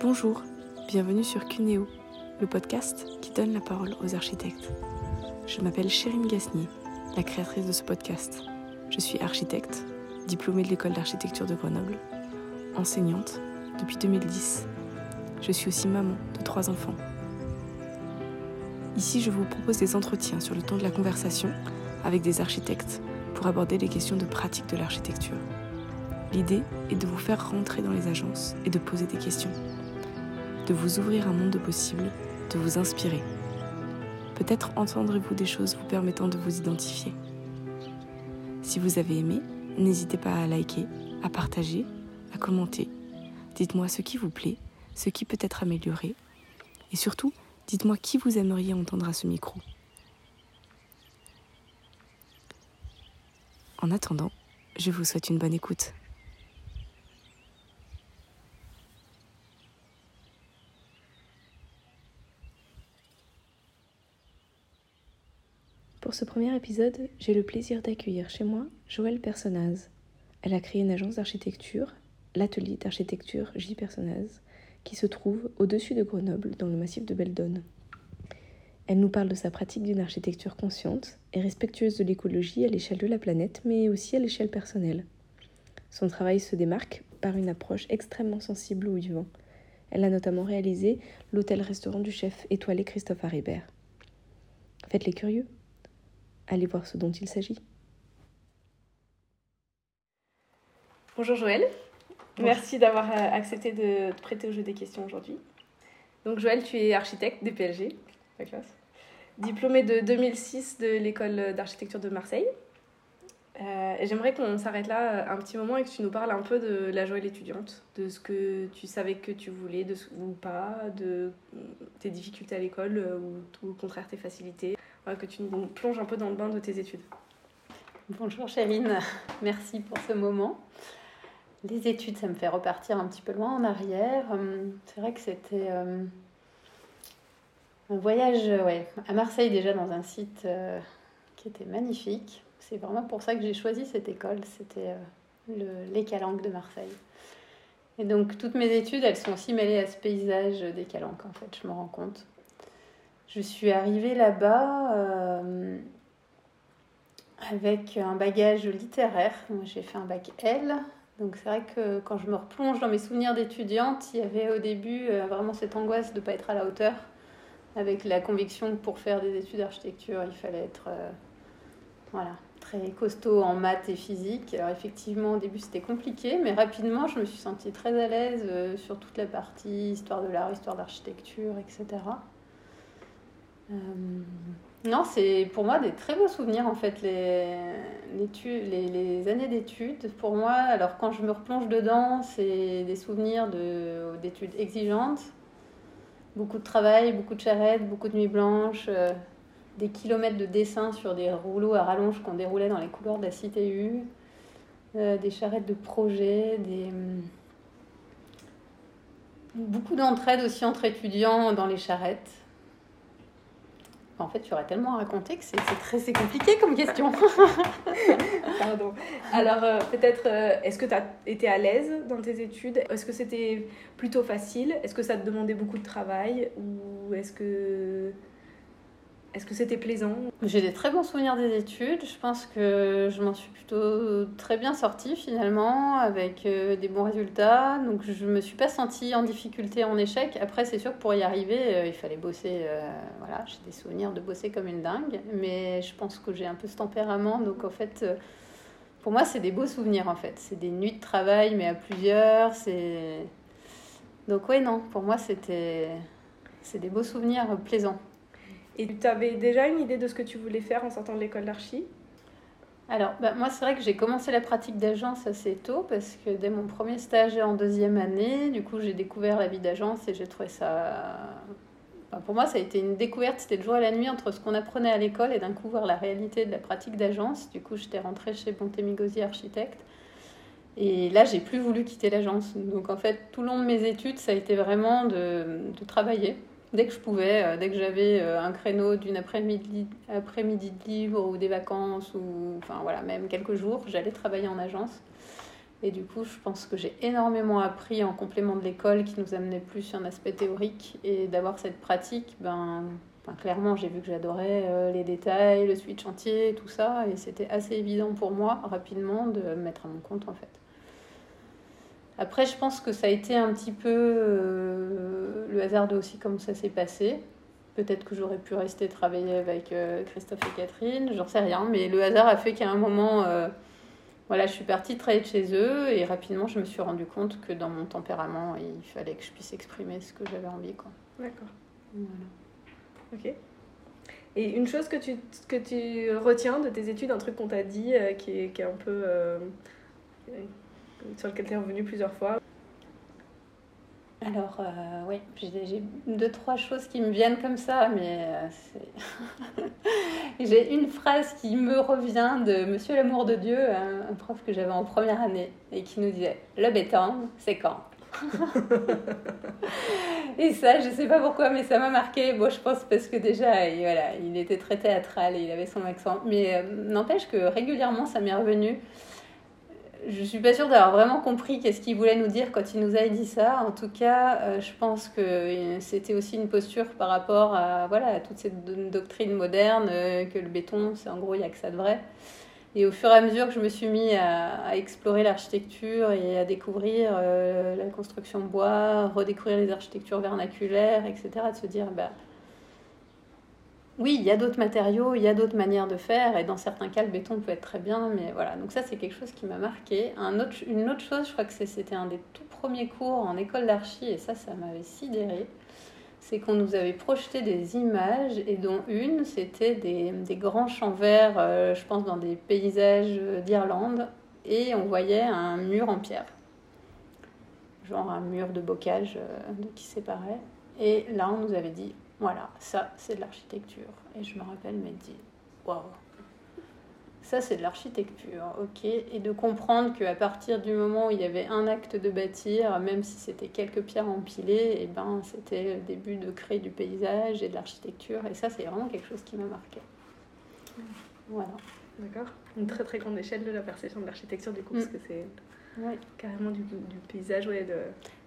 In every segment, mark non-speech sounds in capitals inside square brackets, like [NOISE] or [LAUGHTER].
Bonjour, bienvenue sur Cuneo, le podcast qui donne la parole aux architectes. Je m'appelle Chérine Gasnier, la créatrice de ce podcast. Je suis architecte, diplômée de l'école d'architecture de Grenoble, enseignante depuis 2010. Je suis aussi maman de trois enfants. Ici, je vous propose des entretiens sur le temps de la conversation avec des architectes pour aborder les questions de pratique de l'architecture. L'idée est de vous faire rentrer dans les agences et de poser des questions, de vous ouvrir un monde de possibles, de vous inspirer. Peut-être entendrez-vous des choses vous permettant de vous identifier. Si vous avez aimé, n'hésitez pas à liker, à partager, à commenter. Dites-moi ce qui vous plaît, ce qui peut être amélioré. Et surtout, dites-moi qui vous aimeriez entendre à ce micro. En attendant, je vous souhaite une bonne écoute. Ce premier épisode, j'ai le plaisir d'accueillir chez moi Joëlle Personnaz. Elle a créé une agence d'architecture, l'atelier d'architecture J Personnaz, qui se trouve au-dessus de Grenoble, dans le massif de Beldonne. Elle nous parle de sa pratique d'une architecture consciente et respectueuse de l'écologie à l'échelle de la planète, mais aussi à l'échelle personnelle. Son travail se démarque par une approche extrêmement sensible au vivant. Elle a notamment réalisé l'hôtel-restaurant du chef étoilé Christophe Haribert. Faites-les curieux Allez voir ce dont il s'agit. Bonjour Joël, merci d'avoir euh, accepté de te prêter au jeu des questions aujourd'hui. Donc Joël, tu es architecte DPLG, la classe, diplômé de 2006 de l'école d'architecture de Marseille. Euh, et J'aimerais qu'on s'arrête là euh, un petit moment et que tu nous parles un peu de la Joël étudiante, de ce que tu savais que tu voulais de, ou pas, de tes difficultés à l'école ou au contraire tes facilités que tu nous plonges un peu dans le bain de tes études. Bonjour Chérine, [LAUGHS] merci pour ce moment. Les études, ça me fait repartir un petit peu loin en arrière. Hum, c'est vrai que c'était euh, un voyage ouais, à Marseille déjà dans un site euh, qui était magnifique. C'est vraiment pour ça que j'ai choisi cette école. C'était euh, les Calanques de Marseille. Et donc toutes mes études, elles sont aussi mêlées à ce paysage des Calanques en fait, je me rends compte. Je suis arrivée là-bas euh, avec un bagage littéraire. J'ai fait un bac L. Donc c'est vrai que quand je me replonge dans mes souvenirs d'étudiante, il y avait au début euh, vraiment cette angoisse de ne pas être à la hauteur, avec la conviction que pour faire des études d'architecture, il fallait être euh, voilà, très costaud en maths et physique. Alors effectivement, au début, c'était compliqué, mais rapidement, je me suis sentie très à l'aise sur toute la partie histoire de l'art, histoire d'architecture, etc. Euh, non, c'est pour moi des très beaux souvenirs en fait, les, les, les années d'études. Pour moi, alors quand je me replonge dedans, c'est des souvenirs d'études exigeantes, beaucoup de travail, beaucoup de charrettes, beaucoup de nuits blanches, euh, des kilomètres de dessin sur des rouleaux à rallonge qu'on déroulait dans les couloirs de la CTU, euh, des charrettes de projet, des... beaucoup d'entraide aussi entre étudiants dans les charrettes. En fait, tu aurais tellement à raconter que c'est très compliqué comme question. [LAUGHS] Pardon. Alors, euh, peut-être, euh, est-ce que tu as été à l'aise dans tes études? Est-ce que c'était plutôt facile? Est-ce que ça te demandait beaucoup de travail? Ou est-ce que est-ce que c'était plaisant J'ai des très bons souvenirs des études. Je pense que je m'en suis plutôt très bien sortie finalement, avec euh, des bons résultats. Donc je ne me suis pas sentie en difficulté, en échec. Après, c'est sûr que pour y arriver, euh, il fallait bosser. Euh, voilà, j'ai des souvenirs de bosser comme une dingue. Mais je pense que j'ai un peu ce tempérament. Donc en fait, pour moi, c'est des beaux souvenirs en fait. C'est des nuits de travail, mais à plusieurs. C'est donc ouais, non. Pour moi, c'était c'est des beaux souvenirs plaisants. Et tu avais déjà une idée de ce que tu voulais faire en sortant de l'école d'archi? Alors, bah, moi, c'est vrai que j'ai commencé la pratique d'agence assez tôt parce que dès mon premier stage en deuxième année, du coup, j'ai découvert la vie d'agence et j'ai trouvé ça. pour moi, ça a été une découverte. C'était le jour et la nuit entre ce qu'on apprenait à l'école et d'un coup voir la réalité de la pratique d'agence. Du coup, j'étais rentrée chez Bontémigosi Architecte. Et là, j'ai plus voulu quitter l'agence. Donc, en fait, tout le long de mes études, ça a été vraiment de travailler dès que je pouvais, euh, dès que j'avais euh, un créneau d'une après-midi après de libre ou des vacances, ou enfin voilà, même quelques jours, j'allais travailler en agence. Et du coup, je pense que j'ai énormément appris en complément de l'école qui nous amenait plus sur un aspect théorique et d'avoir cette pratique, ben, clairement, j'ai vu que j'adorais euh, les détails, le suite chantier, tout ça, et c'était assez évident pour moi rapidement de me mettre à mon compte en fait. Après, je pense que ça a été un petit peu euh, le hasard de aussi comment ça s'est passé. Peut-être que j'aurais pu rester travailler avec euh, Christophe et Catherine, j'en sais rien, mais le hasard a fait qu'à un moment, voilà, je suis partie travailler de chez eux et rapidement, je me suis rendu compte que dans mon tempérament, il fallait que je puisse exprimer ce que j'avais envie. D'accord. Voilà. Ok. Et une chose que tu, que tu retiens de tes études, un truc qu'on t'a dit euh, qui, est, qui, est, un peu. Euh, sur lequel tu es revenu plusieurs fois Alors, euh, oui, j'ai deux, trois choses qui me viennent comme ça, mais [LAUGHS] j'ai une phrase qui me revient de Monsieur l'amour de Dieu, un, prof que j'avais en première année, et qui nous disait Le béton, c'est quand [LAUGHS] et ça, je sais pas pourquoi, mais ça m'a marqué. Bon, je pense parce que déjà, il, voilà, il était très théâtral et il avait son accent. Mais euh, n'empêche que régulièrement, ça m'est revenu. Je suis pas sûre d'avoir vraiment compris qu'est-ce qu'il voulait nous dire quand il nous a dit ça. En tout cas, euh, je pense que euh, c'était aussi une posture par rapport à, voilà, à toute cette doctrine moderne, que le béton, c'est en gros, il n'y a que ça de vrai. Et au fur et à mesure que je me suis mis à, explorer l'architecture et à découvrir euh, la construction bois, redécouvrir les architectures vernaculaires, etc., de se dire, bah, oui, il y a d'autres matériaux, il y a d'autres manières de faire, et dans certains cas, le béton peut être très bien, mais voilà. Donc ça, c'est quelque chose qui m'a marqué. Un autre, une autre chose, je crois que c'était un des tout premiers cours en école d'archi, et ça, ça m'avait sidéré c'est qu'on nous avait projeté des images et dont une, c'était des, grands champs verts, euh, je pense dans des paysages d'Irlande, et on voyait un mur en pierre, genre un mur de bocage euh, qui séparait. Et là, on nous avait dit, voilà, ça, c'est de l'architecture. Et je me rappelle m'être dit, waouh, ça, c'est de l'architecture, ok. Et de comprendre qu'à partir du moment où il y avait un acte de bâtir, même si c'était quelques pierres empilées, et eh ben, c'était le début de créer du paysage et de l'architecture. Et ça, c'est vraiment quelque chose qui m'a marqué. Voilà. D'accord. Une très très grande échelle de la perception de l'architecture, du coup, parce mm. que c'est carrément du, du paysage, ouais, de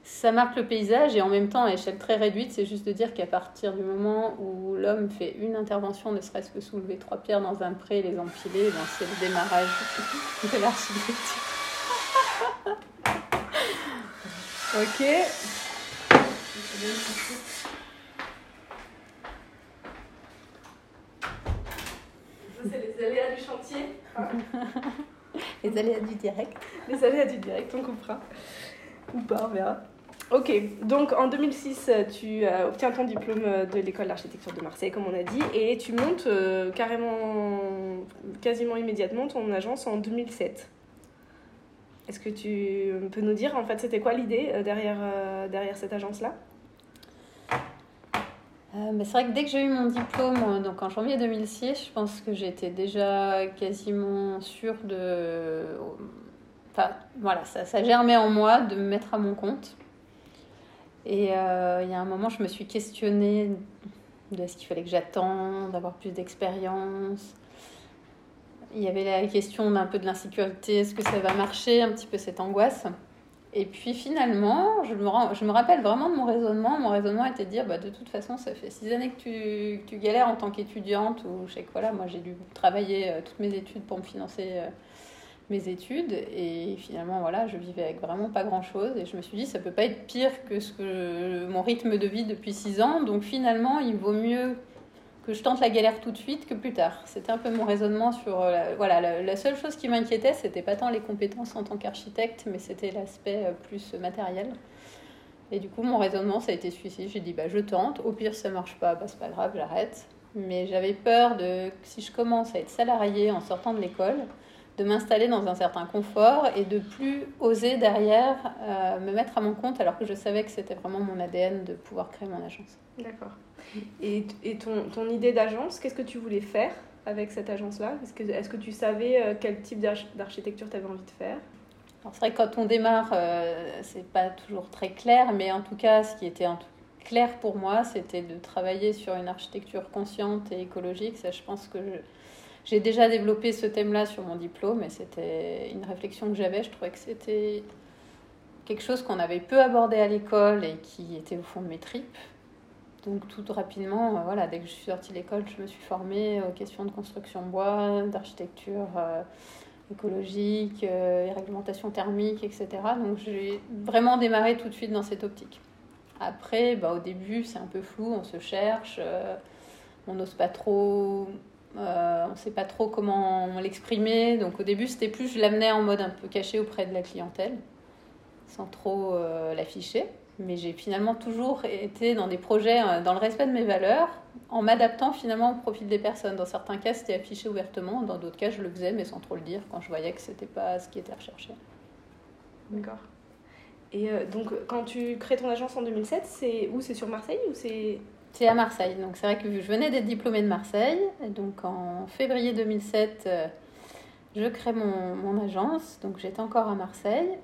ça marque le paysage et en même temps à échelle très réduite, c'est juste de dire qu'à partir du moment où l'homme fait une intervention, ne serait-ce que soulever trois pierres dans un pré et les empiler, ben c'est le démarrage [LAUGHS] de l'architecture. [LAUGHS] ok. Ça, c'est les aléas du chantier. [LAUGHS] les aléas du direct. Les aléas du direct, on coupera. Ou pas, on verra. Ok, donc en 2006, tu euh, obtiens ton diplôme de l'école d'architecture de Marseille, comme on a dit, et tu montes euh, carrément, quasiment immédiatement ton agence en 2007. Est-ce que tu peux nous dire, en fait, c'était quoi l'idée euh, derrière, derrière cette agence-là? C'est vrai que dès que j'ai eu mon diplôme, donc en janvier 2006, je pense que j'étais déjà quasiment sûre de. Enfin, voilà, ça, ça germait en moi de me mettre à mon compte. Et euh, il y a un moment, je me suis questionnée de ce qu'il fallait que j'attende, d'avoir plus d'expérience. Il y avait la question d'un peu de l'insécurité, est-ce que ça va marcher, un petit peu cette angoisse. Et puis finalement, je me, je me rappelle vraiment de mon raisonnement. Mon raisonnement était de dire, bah, de toute façon, ça fait six années que tu, tu galères en tant qu'étudiante, ou je sais moi j'ai dû travailler euh, toutes mes études pour me financer euh, mes études et finalement voilà je vivais avec vraiment pas grand chose et je me suis dit ça peut pas être pire que ce que mon rythme de vie depuis six ans. Donc finalement il vaut mieux que je tente la galère tout de suite que plus tard. C'était un peu mon raisonnement sur euh, voilà la, seule chose qui m'inquiétait c'était pas tant les compétences en tant qu'architecte mais c'était l'aspect euh, plus matériel. Et du coup mon raisonnement ça a été celui-ci. J'ai dit bah je tente. Au pire ça marche pas bah c'est pas grave j'arrête. Mais j'avais peur de si je commence à être salarié en sortant de l'école de m'installer dans un certain confort et de plus oser derrière euh, me mettre à mon compte alors que je savais que c'était vraiment mon ADN de pouvoir créer mon agence. D'accord. Et, et ton, ton, idée d'agence, qu'est-ce que tu voulais faire avec cette agence-là? Est-ce que, est que tu savais euh, quel type d'architecture tu avais envie de faire? Alors c'est vrai que quand on démarre, euh, c'est pas toujours très clair, mais en tout cas, ce qui était en tout clair pour moi, c'était de travailler sur une architecture consciente et écologique. Ça, je pense que je, J'ai déjà développé ce thème-là sur mon diplôme et c'était une réflexion que j'avais. Je trouvais que c'était quelque chose qu'on avait peu abordé à l'école et qui était au fond de mes tripes. Donc tout rapidement, euh, voilà, dès que je suis sortie de l'école, je me suis formée aux questions de construction bois, d'architecture euh, écologique, euh, et réglementation thermique, etc. Donc j'ai vraiment démarré tout de suite dans cette optique. Après, bah, au début, c'est un peu flou, on se cherche, on n'ose pas trop, on ne sait pas trop comment l'exprimer. Donc au début, c'était plus, je l'amenais en mode un peu caché auprès de la clientèle, sans trop l'afficher mais j'ai finalement toujours été dans des projets euh, dans le respect de mes valeurs, en m'adaptant finalement au profil des personnes. Dans certains cas, c'était affiché ouvertement, dans d'autres cas, je le faisais, mais sans trop le dire, quand je voyais que c'était pas ce qui était recherché. D'accord. Et euh, donc, quand tu crées ton agence en 2007, c'est où? C'est sur Marseille ou c'est c'est à Marseille. Donc c'est vrai que je venais d'être diplômée de Marseille. Donc en février 2007, euh, je crée mon, mon agence. Donc j'étais encore à Marseille.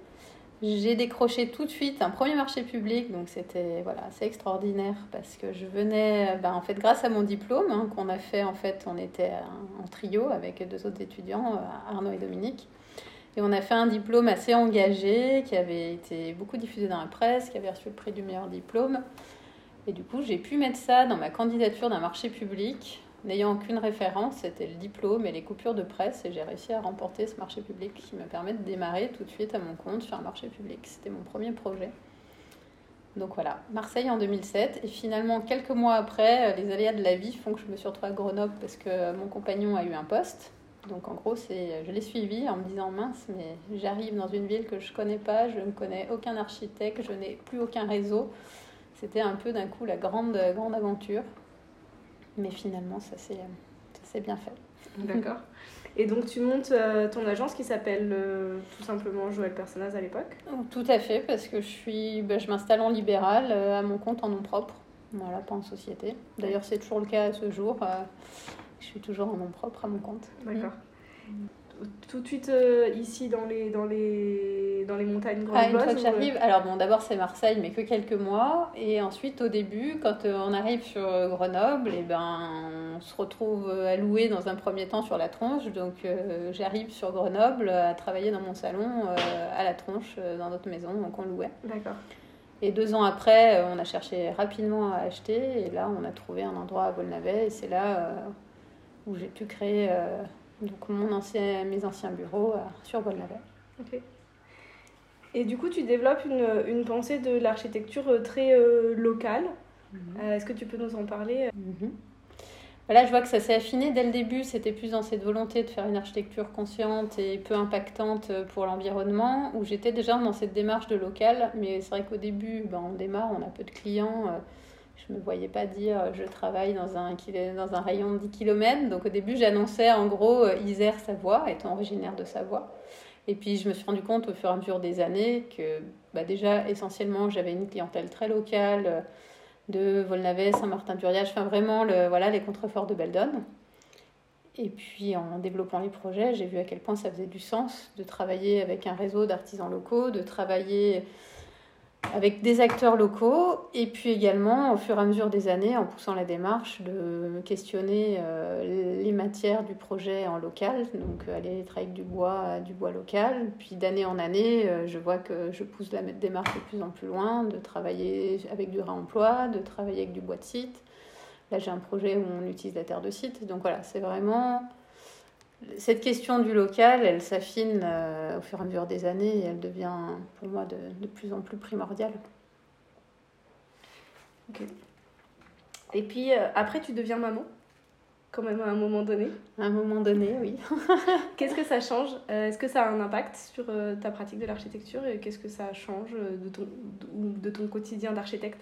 J'ai décroché tout de suite un premier marché public, donc c'était voilà, assez extraordinaire parce que je venais, ben, en fait, grâce à mon diplôme hein, qu'on a fait, en fait, on était en trio avec deux autres étudiants, euh, Arnaud et Dominique. Et on a fait un diplôme assez engagé, qui avait été beaucoup diffusé dans la presse, qui avait reçu le prix du meilleur diplôme. Et du coup, j'ai pu mettre ça dans ma candidature d'un marché public n'ayant aucune référence, c'était le diplôme et les coupures de presse, et j'ai réussi à remporter ce marché public qui me permet de démarrer tout de suite à mon compte sur un marché public. C'était mon premier projet. Donc voilà, Marseille en 2007, et finalement quelques mois après, les aléas de la vie font que je me suis retrouvée à Grenoble parce que mon compagnon a eu un poste. Donc en gros, c'est, je l'ai suivi en me disant mince, mais j'arrive dans une ville que je connais pas, je ne connais aucun architecte, je n'ai plus aucun réseau. C'était un peu d'un coup la grande, grande aventure. Mais finalement, ça s'est bien fait. D'accord. Et donc tu montes euh, ton agence qui s'appelle euh, tout simplement Joël Personnaz à l'époque Tout à fait, parce que je, suis, ben, je m'installe en libéral, euh, à mon compte en nom propre, voilà, pas en société. D'ailleurs, c'est toujours le cas à ce jour. je suis toujours en nom propre à mon compte. D'accord. Mm tout de suite euh, ici dans les, dans les, dans les montagnes ah, Une fois que j'arrive, euh, alors bon, d'abord c'est Marseille, mais que quelques mois. Et ensuite, au début, quand euh, on arrive sur Grenoble, et eh ben, on se retrouve alloué dans un premier temps sur la tronche. Donc j'arrive sur Grenoble à travailler dans mon salon à la tronche, dans notre maison, donc on louait. D'accord. Et deux ans après, on a cherché rapidement à acheter. Et là, on a trouvé un endroit à Volnavet. Et c'est là où j'ai pu créer donc mon ancien, mes anciens bureaux euh, sur Bolnavet. Ok. Et du coup, tu développes une, une pensée de l'architecture euh, très euh, locale. Mhm. Est-ce que tu peux nous en parler mhm. Là, je vois que ça s'est affiné dès le début. C'était plus dans cette volonté de faire une architecture consciente et peu impactante pour l'environnement, où j'étais déjà dans cette démarche de local. Mais c'est vrai qu'au début, ben, on démarre, on a peu de clients. Je ne me voyais pas dire je travaille dans un, dans un rayon de 10 km. Donc au début, j'annonçais en gros euh, Isère, Savoie, étant originaire de Savoie. Et puis je me suis rendu compte au fur et à mesure des années que bah, déjà essentiellement j'avais une clientèle très locale euh, de Volnavet, Saint-Martin-du-Riage, enfin vraiment le, voilà, les contreforts de Beldon. Et puis en développant les projets, j'ai vu à quel point ça faisait du sens de travailler avec un réseau d'artisans locaux, de travailler avec des acteurs locaux et puis également au fur et à mesure des années en poussant la démarche de questionner euh, les matières du projet en local. Donc euh, aller travailler avec du bois du bois local. Puis d'année en année euh, je vois que je pousse la démarche de plus en plus loin de travailler avec du réemploi de travailler avec du bois de site. Là j'ai un projet où on utilise la terre de site. Donc voilà c'est vraiment cette question du local, elle s'affine euh, au fur et à mesure des années et elle devient pour moi de, plus en plus primordiale. Ok. Et puis euh, après, tu deviens maman, quand même à un moment donné. À un moment donné, oui. [LAUGHS] qu'est-ce que ça change euh, Est-ce que ça a un impact sur ta pratique de l'architecture et qu'est-ce que ça change de ton, de ton quotidien d'architecte?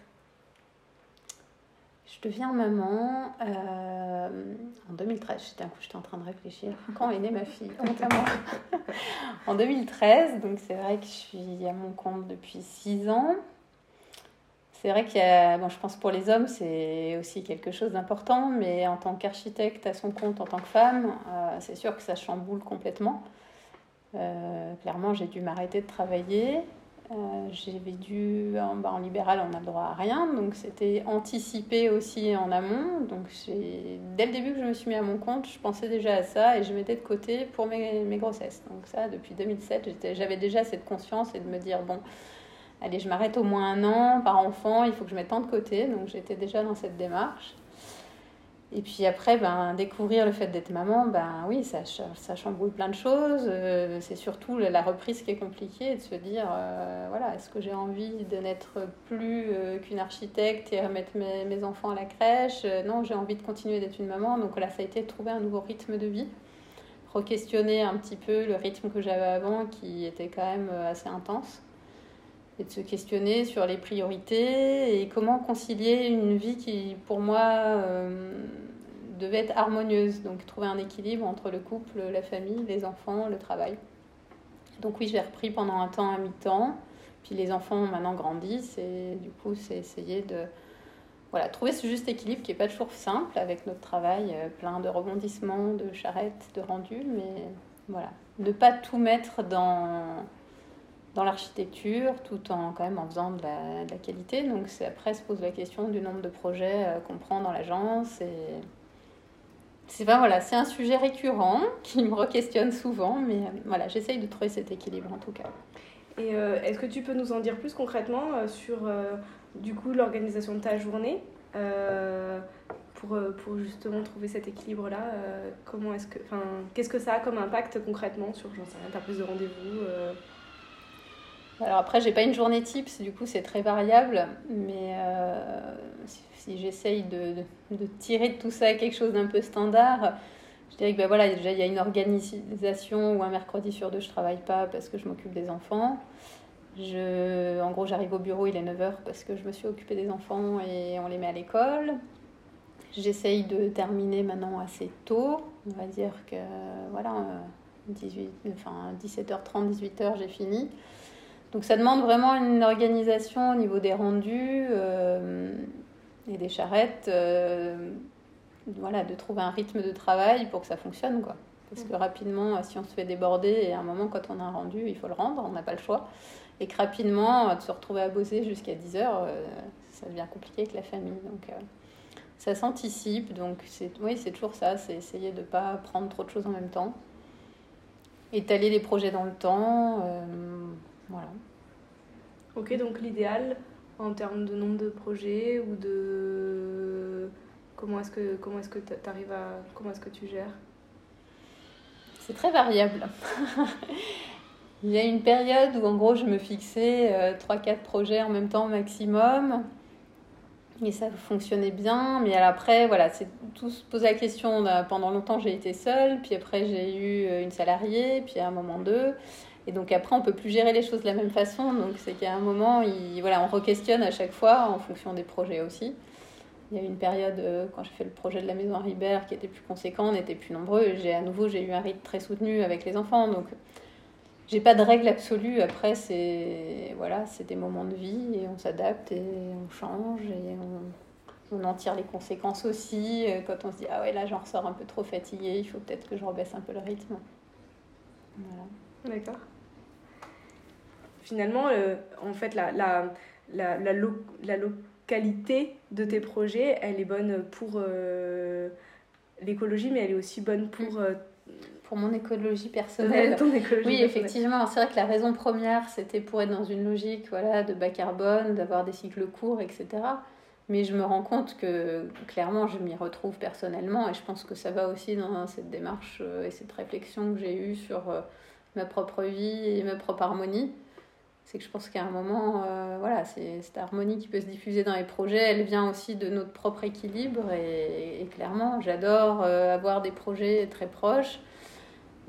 Je deviens maman euh, en 2013. J'étais, j'étais en train de réfléchir. Quand est née ma fille [LAUGHS] En 2013, donc c'est vrai que je suis à mon compte depuis 6 ans. C'est vrai qu'il je pense pour les hommes, c'est aussi quelque chose d'important, mais en tant qu'architecte à son compte, en tant que femme, euh, c'est sûr que ça chamboule complètement. Euh, clairement, j'ai dû m'arrêter de travailler. Euh, J'avais dû, en, bah, en, libéral, on n'a le droit à rien, donc c'était anticipé aussi en amont. Donc dès le début que je me suis mis à mon compte, je pensais déjà à ça et je mettais de côté pour mes, mes grossesses. Donc ça, depuis 2007, j'avais déjà cette conscience et de me dire, bon, allez, je m'arrête au moins un an par enfant, il faut que je mette tant de côté. Donc j'étais déjà dans cette démarche. Et puis après, ben, découvrir le fait d'être maman, ben oui, ça, ça chamboule plein de choses. Euh, c'est surtout la reprise qui est compliquée, de se dire, euh, voilà, est-ce que j'ai envie de n'être plus euh, qu'une architecte et remettre mes, mes, enfants à la crèche? Non, j'ai envie de continuer d'être une maman. Donc là, ça a été de trouver un nouveau rythme de vie, re-questionner un petit peu le rythme que j'avais avant, qui était quand même assez intense et de se questionner sur les priorités et comment concilier une vie qui, pour moi, euh, devait être harmonieuse. Donc trouver un équilibre entre le couple, la famille, les enfants, le travail. Donc oui, j'ai repris pendant un temps à mi-temps. Puis les enfants maintenant grandissent et du coup, c'est essayer de voilà, trouver ce juste équilibre qui n'est pas toujours simple avec notre travail euh, plein de rebondissements, de charrettes, de rendus. Mais voilà, ne pas tout mettre dans dans l'architecture, tout en quand même en faisant de la, qualité. Donc après se pose la question du nombre de projets euh, qu'on prend dans l'agence. Et c'est ben, voilà, un sujet récurrent [LAUGHS] qui me re-questionne souvent, mais euh, voilà, j'essaye de trouver cet équilibre en tout cas. Et euh, est-ce que tu peux nous en dire plus concrètement sur l'organisation de ta journée pour, pour justement trouver cet équilibre là Comment est-ce que, qu'est-ce que ça a comme impact concrètement sur ta prise de rendez-vous alors après, j'ai pas une journée type, du coup c'est très variable, mais euh, si, j'essaye de, tirer de tout ça quelque chose d'un peu standard, je dirais que ben voilà, déjà il y a une organisation où un mercredi sur deux je travaille pas parce que je m'occupe des enfants. Je, en gros, j'arrive au bureau, il est 9h parce que je me suis occupée des enfants et on les met à l'école. J'essaye de terminer maintenant assez tôt, on va dire que voilà, 18, enfin, 17h30, 18h j'ai fini. Donc ça demande vraiment une organisation au niveau des rendus euh, et des charrettes, euh, voilà, de trouver un rythme de travail pour que ça fonctionne. Quoi. Parce que rapidement, si on se fait déborder, et à un moment, quand on a un rendu, il faut le rendre, on n'a pas le choix. Et que rapidement, de se retrouver à bosser jusqu'à 10 heures, euh, ça devient compliqué avec la famille. Donc ça s'anticipe. Donc oui, c'est toujours ça, c'est essayer de ne pas prendre trop de choses en même temps. Étaler les projets dans le temps. Voilà. Ok, donc l'idéal en termes de nombre de projets ou de comment est-ce que comment est-ce que tu arrives à comment est-ce que tu gères? C'est très variable. [LAUGHS] Il y a une période où en gros je me fixais 3-4 euh, projets en même temps maximum. Et ça fonctionnait bien, mais après, voilà, c'est tout se pose la question. Pendant longtemps, j'ai été seule, puis après, j'ai eu euh, une salariée, puis à un moment deux. Et donc après, on peut plus gérer les choses de la même façon. Donc c'est qu'à un moment, il, voilà, on re-questionne à chaque fois en fonction des projets aussi. Il y a eu une période, euh, quand j'ai fait le projet de la maison à Ribert, qui était plus conséquent, on était plus nombreux. J'ai à nouveau, j'ai eu un rythme très soutenu avec les enfants. Donc j'ai pas de règle absolue. Après, c'est voilà, c'est des moments de vie et on s'adapte et on change et on, en tire les conséquences aussi. Quand on se dit ah ouais là j'en ressors un peu trop fatigué, il faut peut-être que je rebaisse un peu le rythme. Voilà. D'accord finalement, euh, en fait, la, la, la, la, la, localité de tes projets, elle est bonne pour euh, l'écologie, mais elle est aussi bonne pour... Euh, pour mon écologie personnelle. oui, effectivement. C'est vrai que la raison première, c'était pour être dans une logique voilà, de bas carbone, d'avoir des cycles courts, etc. Mais je me rends compte que clairement, je m'y retrouve personnellement et je pense que ça va aussi dans cette démarche et cette réflexion que j'ai eue sur ma propre vie et ma propre harmonie c'est que je pense qu'à un moment, euh, voilà, c'est cette harmonie qui peut se diffuser dans les projets, elle vient aussi de notre propre équilibre. Et, clairement, j'adore euh, avoir des projets très proches,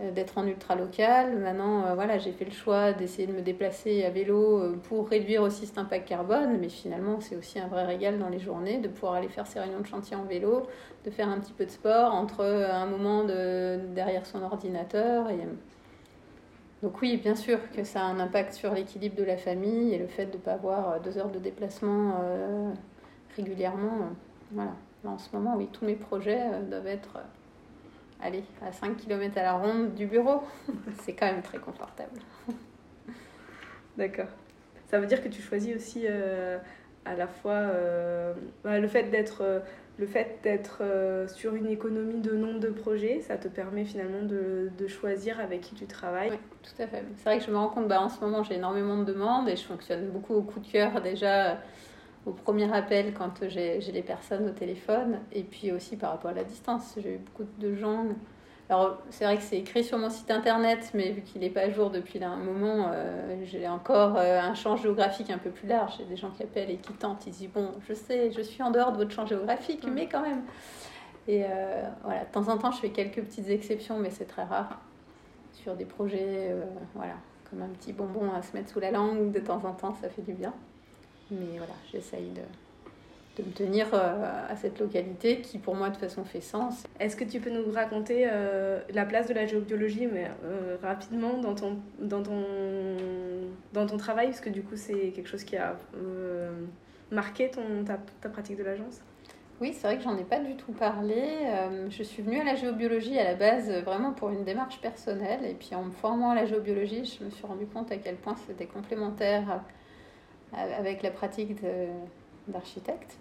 euh, d'être en ultra local. Maintenant, voilà, j'ai fait le choix d'essayer de me déplacer à vélo pour réduire aussi cet impact carbone. Mais finalement, c'est aussi un vrai régal dans les journées de pouvoir aller faire ses réunions de chantier en vélo, de faire un petit peu de sport entre un moment de, derrière son ordinateur et donc oui, bien sûr que ça a un impact sur l'équilibre de la famille et le fait de ne pas avoir euh, deux heures de déplacement euh, régulièrement. Euh, voilà. en ce moment, oui, tous mes projets doivent être à 5 km à la ronde du bureau. [LAUGHS] C'est quand même très confortable. [LAUGHS] D'accord. ça veut dire que tu choisis aussi à la fois bah, le fait d'être le fait d'être sur une économie de nombre de projets, ça te permet finalement de, choisir avec qui tu travailles. Oui, tout à fait. C'est vrai que je me rends compte, bah, en ce moment j'ai énormément de demandes et je fonctionne beaucoup au coup de cœur déjà au premier appel quand j'ai les personnes au téléphone et puis aussi par rapport à la distance. J'ai eu beaucoup de gens. Alors, c'est vrai que c'est écrit sur mon site internet, mais vu qu'il n'est pas à jour depuis un moment, euh, j'ai encore euh, un champ géographique un peu plus large. J'ai des gens qui appellent et qui tentent. Ils disent Bon, je sais, je suis en dehors de votre champ géographique, mais quand même. Et euh, voilà, de temps en temps, je fais quelques petites exceptions, mais c'est très rare. Sur des projets, voilà, comme un petit bonbon à se mettre sous la langue, de temps en temps, ça fait du bien. Mais voilà, j'essaye de, de me tenir euh, à cette localité qui pour moi de toute façon fait sens. Est-ce que tu peux nous raconter euh, la place de la géobiologie mais euh, rapidement dans ton, dans, ton, dans ton travail? Parce que du coup c'est quelque chose qui a marqué ton, ta, ta pratique de l'agence oui, c'est vrai que j'en ai pas du tout parlé. je suis venue à la géobiologie à la base vraiment pour une démarche personnelle. Et puis en me formant à la géobiologie, je me suis rendu compte à quel point c'était complémentaire avec la pratique d'architecte.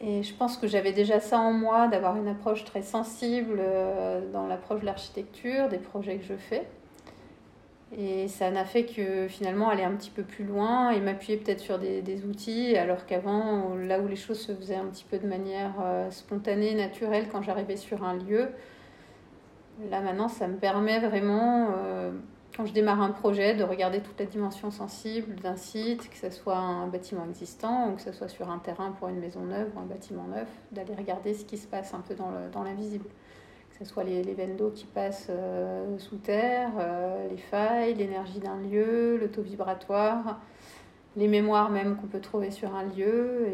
Et je pense que j'avais déjà ça en moi, d'avoir une approche très sensible euh, dans l'approche de l'architecture, des projets que je fais. Et ça n'a fait que finalement aller un petit peu plus loin et m'appuyer peut-être sur des, outils, alors qu'avant, là où les choses se faisaient un petit peu de manière euh, spontanée, naturelle, quand j'arrivais sur un lieu, là maintenant, ça me permet vraiment euh, quand je démarre un projet, de regarder toute la dimension sensible d'un site, que ce soit un bâtiment existant ou que ce soit sur un terrain pour une maison neuve ou un bâtiment neuf, d'aller regarder ce qui se passe un peu dans l'invisible. Que ce soit les, les d'eau qui passent euh, sous terre, euh, les failles, l'énergie d'un lieu, le taux vibratoire, les mémoires même qu'on peut trouver sur un lieu.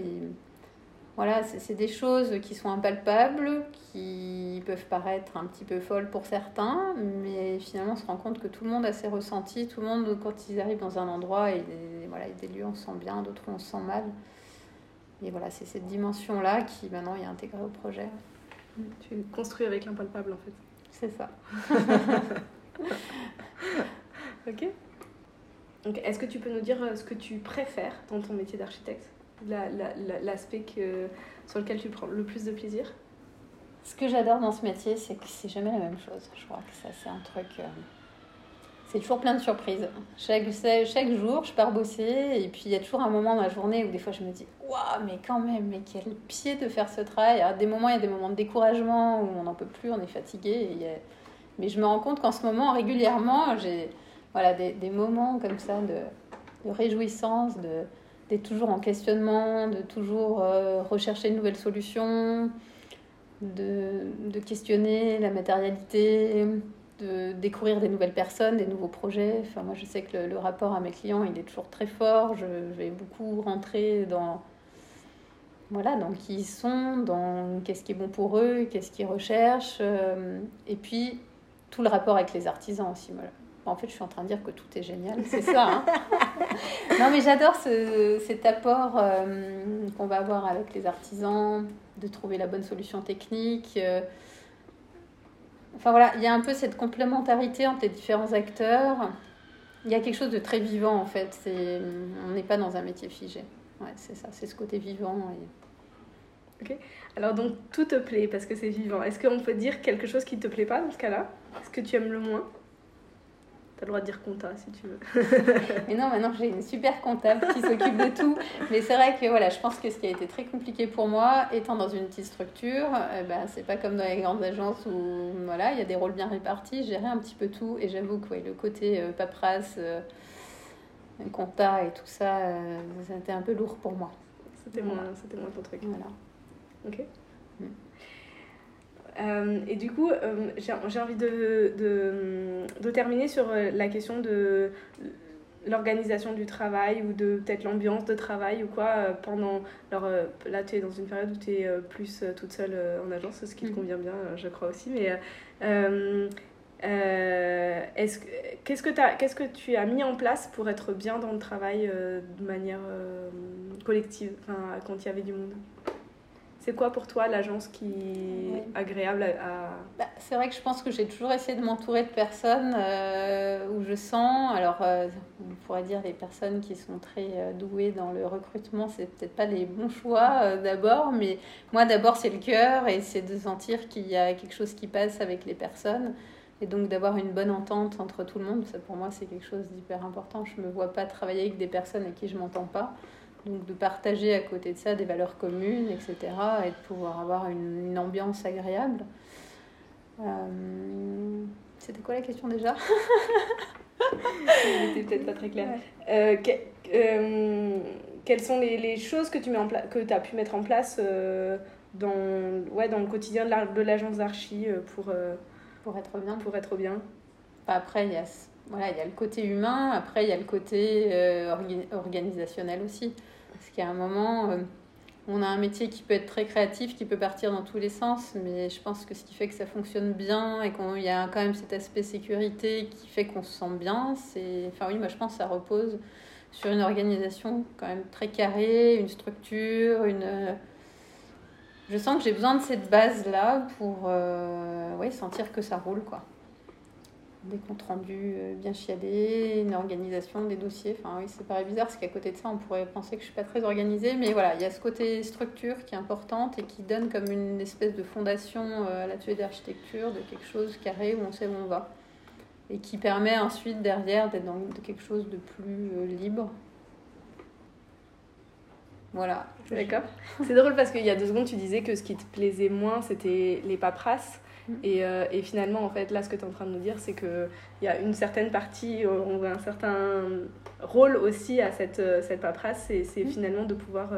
Voilà, c'est des choses qui sont impalpables, qui peuvent paraître un petit peu folles pour certains, mais finalement on se rend compte que tout le monde a ses ressentis, tout le monde quand ils arrivent dans un endroit, et des, voilà, des lieux on se sent bien, d'autres on se sent mal. Et voilà, c'est cette dimension-là qui maintenant est intégrée au projet. Tu construis avec l'impalpable en fait. C'est ça. [LAUGHS] ok. Donc, Est-ce que tu peux nous dire euh, ce que tu préfères dans ton métier d'architecte? L'aspect sur lequel tu prends le plus de plaisir Ce que j'adore dans ce métier, c'est que c'est jamais la même chose. Je crois que ça, c'est un truc. Euh, c'est toujours plein de surprises. Chaque, chaque jour, je pars bosser et puis il y a toujours un moment dans la journée où des fois je me dis Waouh, mais quand même, mais quel pied de faire ce travail. À des moments, il y a des moments de découragement où on n'en peut plus, on est fatigué. Mais je me rends compte qu'en ce moment, régulièrement, j'ai voilà, des, des moments comme ça de, de réjouissance, de, d'être toujours en questionnement, de toujours euh, rechercher une nouvelle solution, de, de, questionner la matérialité, de découvrir des nouvelles personnes, des nouveaux projets. Enfin, moi, je sais que le, rapport à mes clients, il est toujours très fort. Je, vais beaucoup rentrer dans, voilà, dans qui ils sont, dans qu'est-ce qui est bon pour eux, qu'est-ce qu'ils recherchent. Euh, et puis, tout le rapport avec les artisans aussi. Voilà. En fait, je suis en train de dire que tout est génial, c'est ça. Hein [LAUGHS] non, mais j'adore ce, cet apport euh, qu'on va avoir avec les artisans, de trouver la bonne solution technique. Euh. Enfin voilà, il y a un peu cette complémentarité entre les différents acteurs. Il y a quelque chose de très vivant en fait. C'est, on n'est pas dans un métier figé. Ouais, c'est ça, c'est ce côté vivant. Et... Ok. Alors donc tout te plaît parce que c'est vivant. Est-ce qu'on peut dire quelque chose qui ne te plaît pas dans ce cas-là? Est-ce que tu aimes le moins? T'as le droit de dire compta si tu veux. [LAUGHS] mais non, maintenant j'ai une super comptable qui s'occupe de tout. Mais c'est vrai que voilà, je pense que ce qui a été très compliqué pour moi, étant dans une petite structure, eh ben, c'est pas comme dans les grandes agences où voilà, il y a des rôles bien répartis, gérer un petit peu tout. Et j'avoue que le côté euh, paperasse, euh, compta et tout ça, euh, ça a été un peu lourd pour moi. C'était moins, moins ton truc. Voilà. Ok. Mm. Euh, et du coup, euh, j'ai envie de, de, de, terminer sur euh, la question de l'organisation du travail ou de peut-être l'ambiance de travail ou quoi pendant alors là tu es dans une période où tu es plus toute seule en agence ce qui te mm. convient bien je crois aussi mais est-ce qu'est-ce que qu'est-ce que tu as mis en place pour être bien dans le travail de manière collective quand il y avait du monde? C'est quoi pour toi l'agence qui est agréable à... Bah, c'est vrai que je pense que j'ai toujours essayé de m'entourer de personnes euh, où je sens, alors euh, on pourrait dire les personnes qui sont très euh, douées dans le recrutement, c'est peut-être pas les bons choix d'abord, mais moi d'abord c'est le cœur et c'est de sentir qu'il y a quelque chose qui passe avec les personnes. Et donc d'avoir une bonne entente entre tout le monde, ça pour moi c'est quelque chose d'hyper important. Je ne me vois pas travailler avec des personnes avec qui je m'entends pas. Donc de partager à côté de ça des valeurs communes, etc. Et de pouvoir avoir une, ambiance agréable. Euh, c'était quoi la question déjà? C'était peut-être pas très clair. Euh, euh, quelles sont les, choses que tu mets en que as pu mettre en place dans, ouais, dans le quotidien de l'agence d'archi pour, pour être bien Pour être bien? Après, il y a voilà, il y a le côté humain, après il y a le côté organisationnel aussi. Parce qu'à un moment, euh, on a un métier qui peut être très créatif, qui peut partir dans tous les sens, mais je pense que ce qui fait que ça fonctionne bien et qu'il y a quand même cet aspect sécurité qui fait qu'on se sent bien, c'est. Enfin, oui, moi je pense que ça repose sur une organisation quand même très carrée, une structure, une. Je sens que j'ai besoin de cette base-là pour euh, ouais, sentir que ça roule, quoi des comptes rendus euh, bien chialés, une organisation des dossiers. Enfin oui, c'est paraît bizarre parce qu'à côté de ça, on pourrait penser que je suis pas très organisée, mais voilà, il y a ce côté structure qui est importante et qui donne comme une espèce de fondation euh, à l'atelier d'architecture de quelque chose carré où on sait où on va et qui permet ensuite derrière d'être dans quelque chose de plus euh, libre. Voilà. D'accord. C'est drôle parce qu'il y a deux secondes, tu disais que ce qui te plaisait moins, c'était les paperasses. Mm. Et, euh, et, finalement, en fait, là, ce que tu es en train de nous dire, c'est qu'il y a une certaine partie, euh, on voit un certain rôle aussi à cette, euh, cette paperasse, c'est mm. finalement de pouvoir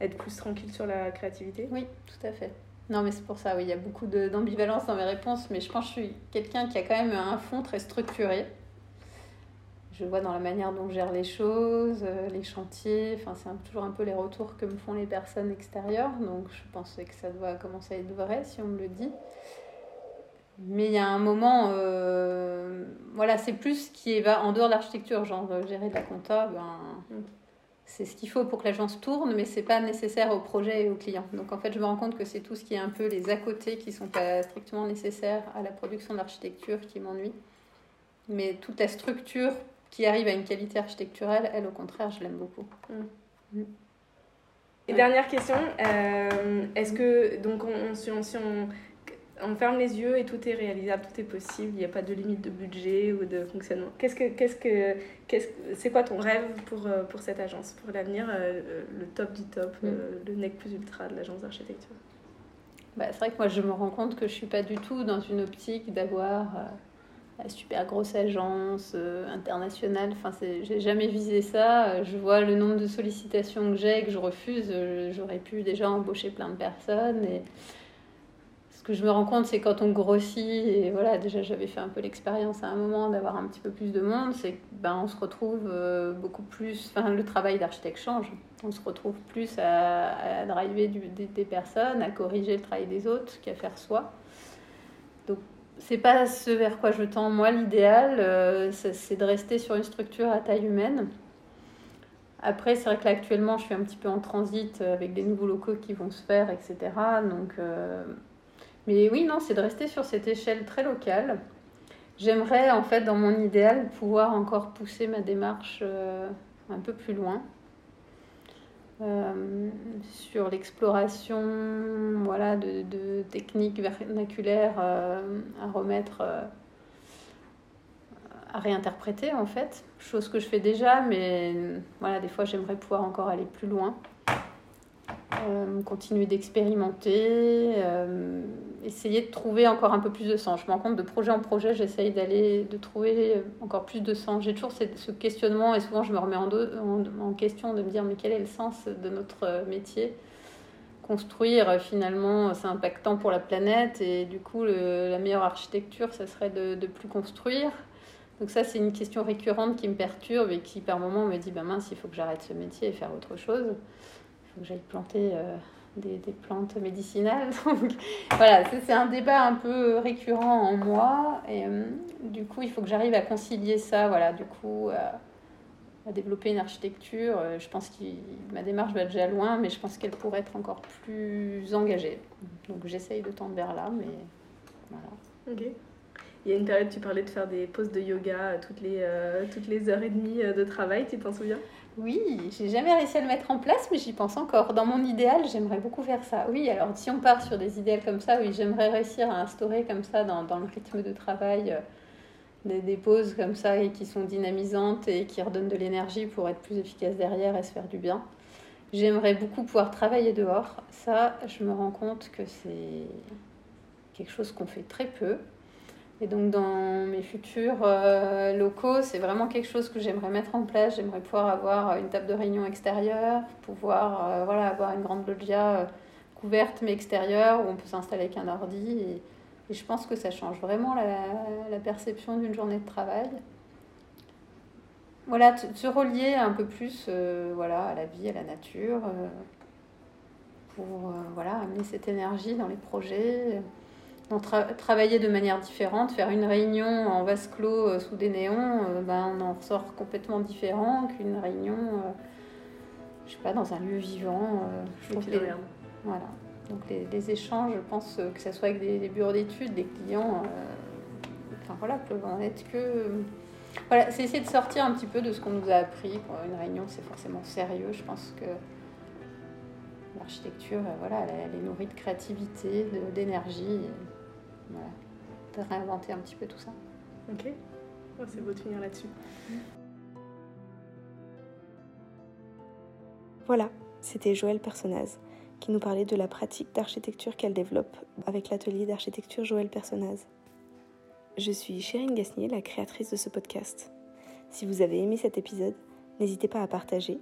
être plus tranquille sur la créativité. Oui, tout à fait. Non, mais c'est pour ça, oui, il y a beaucoup d'ambivalence dans mes réponses, mais je pense que je suis quelqu'un qui a quand même un fond très structuré. Je vois dans la manière dont je gère les choses, les chantiers, enfin, c'est toujours un peu les retours que me font les personnes extérieures, donc je pensais que ça doit commencer à être vrai si on me le dit. Mais il y a un moment, euh, voilà, c'est plus ce qui va en dehors de l'architecture, genre euh, gérer de la compta, ben, c'est ce qu'il faut pour que l'agence tourne, mais c'est pas nécessaire au projet et au client. Donc en fait, je me rends compte que c'est tout ce qui est un peu les à côté qui sont pas strictement nécessaires à la production d'architecture qui m'ennuie. Mais toute la structure qui arrive à une qualité architecturale, elle, au contraire, je l'aime beaucoup. Mm. Mm. Et dernière question, euh, est-ce que, donc, on, si on on ferme les yeux et tout est réalisable, tout est possible, il n'y a pas de limite de budget ou de fonctionnement. Qu'est-ce que, qu'est-ce que, qu'est-ce, c'est quoi ton rêve pour, euh, pour cette agence, pour l'avenir, euh, le top du top, mm. euh, le nec plus ultra de l'agence d'architecture? Bah, C'est vrai que moi je me rends compte que je ne suis pas du tout dans une optique d'avoir super grosse agence internationale. Enfin, j'ai jamais visé ça. Je vois le nombre de sollicitations que j'ai et que je refuse. J'aurais pu déjà embaucher plein de personnes et ce que je me rends compte, c'est quand on grossit, et voilà, déjà j'avais fait un peu l'expérience à un moment d'avoir un petit peu plus de monde, c'est ben, on se retrouve euh, beaucoup plus, enfin le travail d'architecte change, on se retrouve plus à, à driver des, personnes, à corriger le travail des autres qu'à faire soi. C'est pas ce vers quoi je tends. Moi, l'idéal, euh, c'est de rester sur une structure à taille humaine. Après, c'est vrai que là, actuellement, je suis un petit peu en transit avec des nouveaux locaux qui vont se faire, etc. Donc, euh, mais oui, non, c'est de rester sur cette échelle très locale. J'aimerais, en fait, dans mon idéal, pouvoir encore pousser ma démarche euh, un peu plus loin. Euh, sur l'exploration voilà, de, techniques vernaculaires euh, à remettre, à réinterpréter en fait. Chose que je fais déjà, mais voilà, des fois j'aimerais pouvoir encore aller plus loin. Euh, continuer d'expérimenter, euh, essayer de trouver encore un peu plus de sens. Je me rends compte de projet en projet, j'essaye d'aller, de trouver encore plus de sens. J'ai toujours ce questionnement et souvent je me remets en, question de me dire mais quel est le sens de notre métier? Construire finalement c'est impactant pour la planète et du coup la meilleure architecture ça serait de, plus construire. Donc ça c'est une question récurrente qui me perturbe et qui par moment me dit ben mince il faut que j'arrête ce métier et faire autre chose faut que j'aille planter euh, des, des, plantes médicinales. [LAUGHS] Donc voilà, c'est un débat un peu récurrent en moi. Et euh, du coup, il faut que j'arrive à concilier ça. Voilà, du coup, à développer une architecture. Je pense que ma démarche va déjà loin, mais je pense qu'elle pourrait être encore plus engagée. Donc j'essaye de tendre vers là, mais voilà. Ok. Il y a une période, tu parlais de faire des pauses de yoga toutes les, toutes les heures et demie de travail, tu t'en souviens? Oui, j'ai jamais réussi à le mettre en place, mais j'y pense encore. Dans mon idéal, j'aimerais beaucoup faire ça. Oui, alors si on part sur des idéaux comme ça, oui, j'aimerais réussir à instaurer comme ça dans, dans le rythme de travail euh, des, des, pauses comme ça et qui sont dynamisantes et qui redonnent de l'énergie pour être plus efficace derrière et se faire du bien. J'aimerais beaucoup pouvoir travailler dehors. Ça, je me rends compte que c'est quelque chose qu'on fait très peu. Et donc dans mes futurs euh, locaux, c'est vraiment quelque chose que j'aimerais mettre en place. J'aimerais pouvoir avoir une table de réunion extérieure, pouvoir euh, voilà, avoir une grande loggia euh, couverte mais extérieure où on peut s'installer avec un ordi. Et, je pense que ça change vraiment la, la perception d'une journée de travail. Voilà, se relier un peu plus voilà, à la vie, à la nature, pour voilà, amener cette énergie dans les projets travailler de manière différente, faire une réunion en vase clos euh, sous des néons, euh, ben, on en ressort complètement différent qu'une réunion, euh, je sais pas, dans un lieu vivant. je voilà. Donc les, échanges, je pense que ce soit avec des, bureaux d'études, des clients, enfin voilà, peuvent en être que. Voilà, c'est essayer de sortir un petit peu de ce qu'on nous a appris. Une réunion, c'est forcément sérieux. Je pense que l'architecture, voilà, elle, est nourrie de créativité, d'énergie voilà, de réinventer un petit peu tout ça. Ok, oh, c'est beau de finir là-dessus. Voilà, c'était Joël Personnaz qui nous parlait de la pratique d'architecture qu'elle développe avec l'atelier d'architecture Joël Personnaz. Je suis Chérine Gasnier, la créatrice de ce podcast. Si vous avez aimé cet épisode, n'hésitez pas à partager,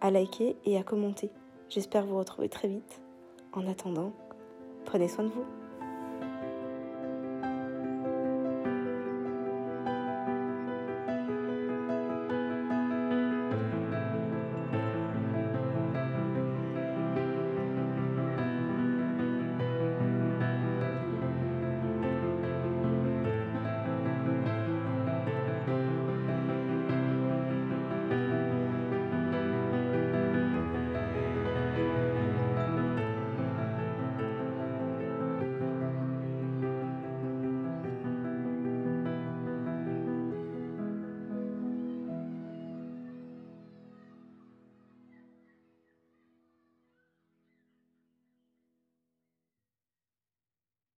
à liker et à commenter. J'espère vous retrouver très vite. En attendant, prenez soin de vous.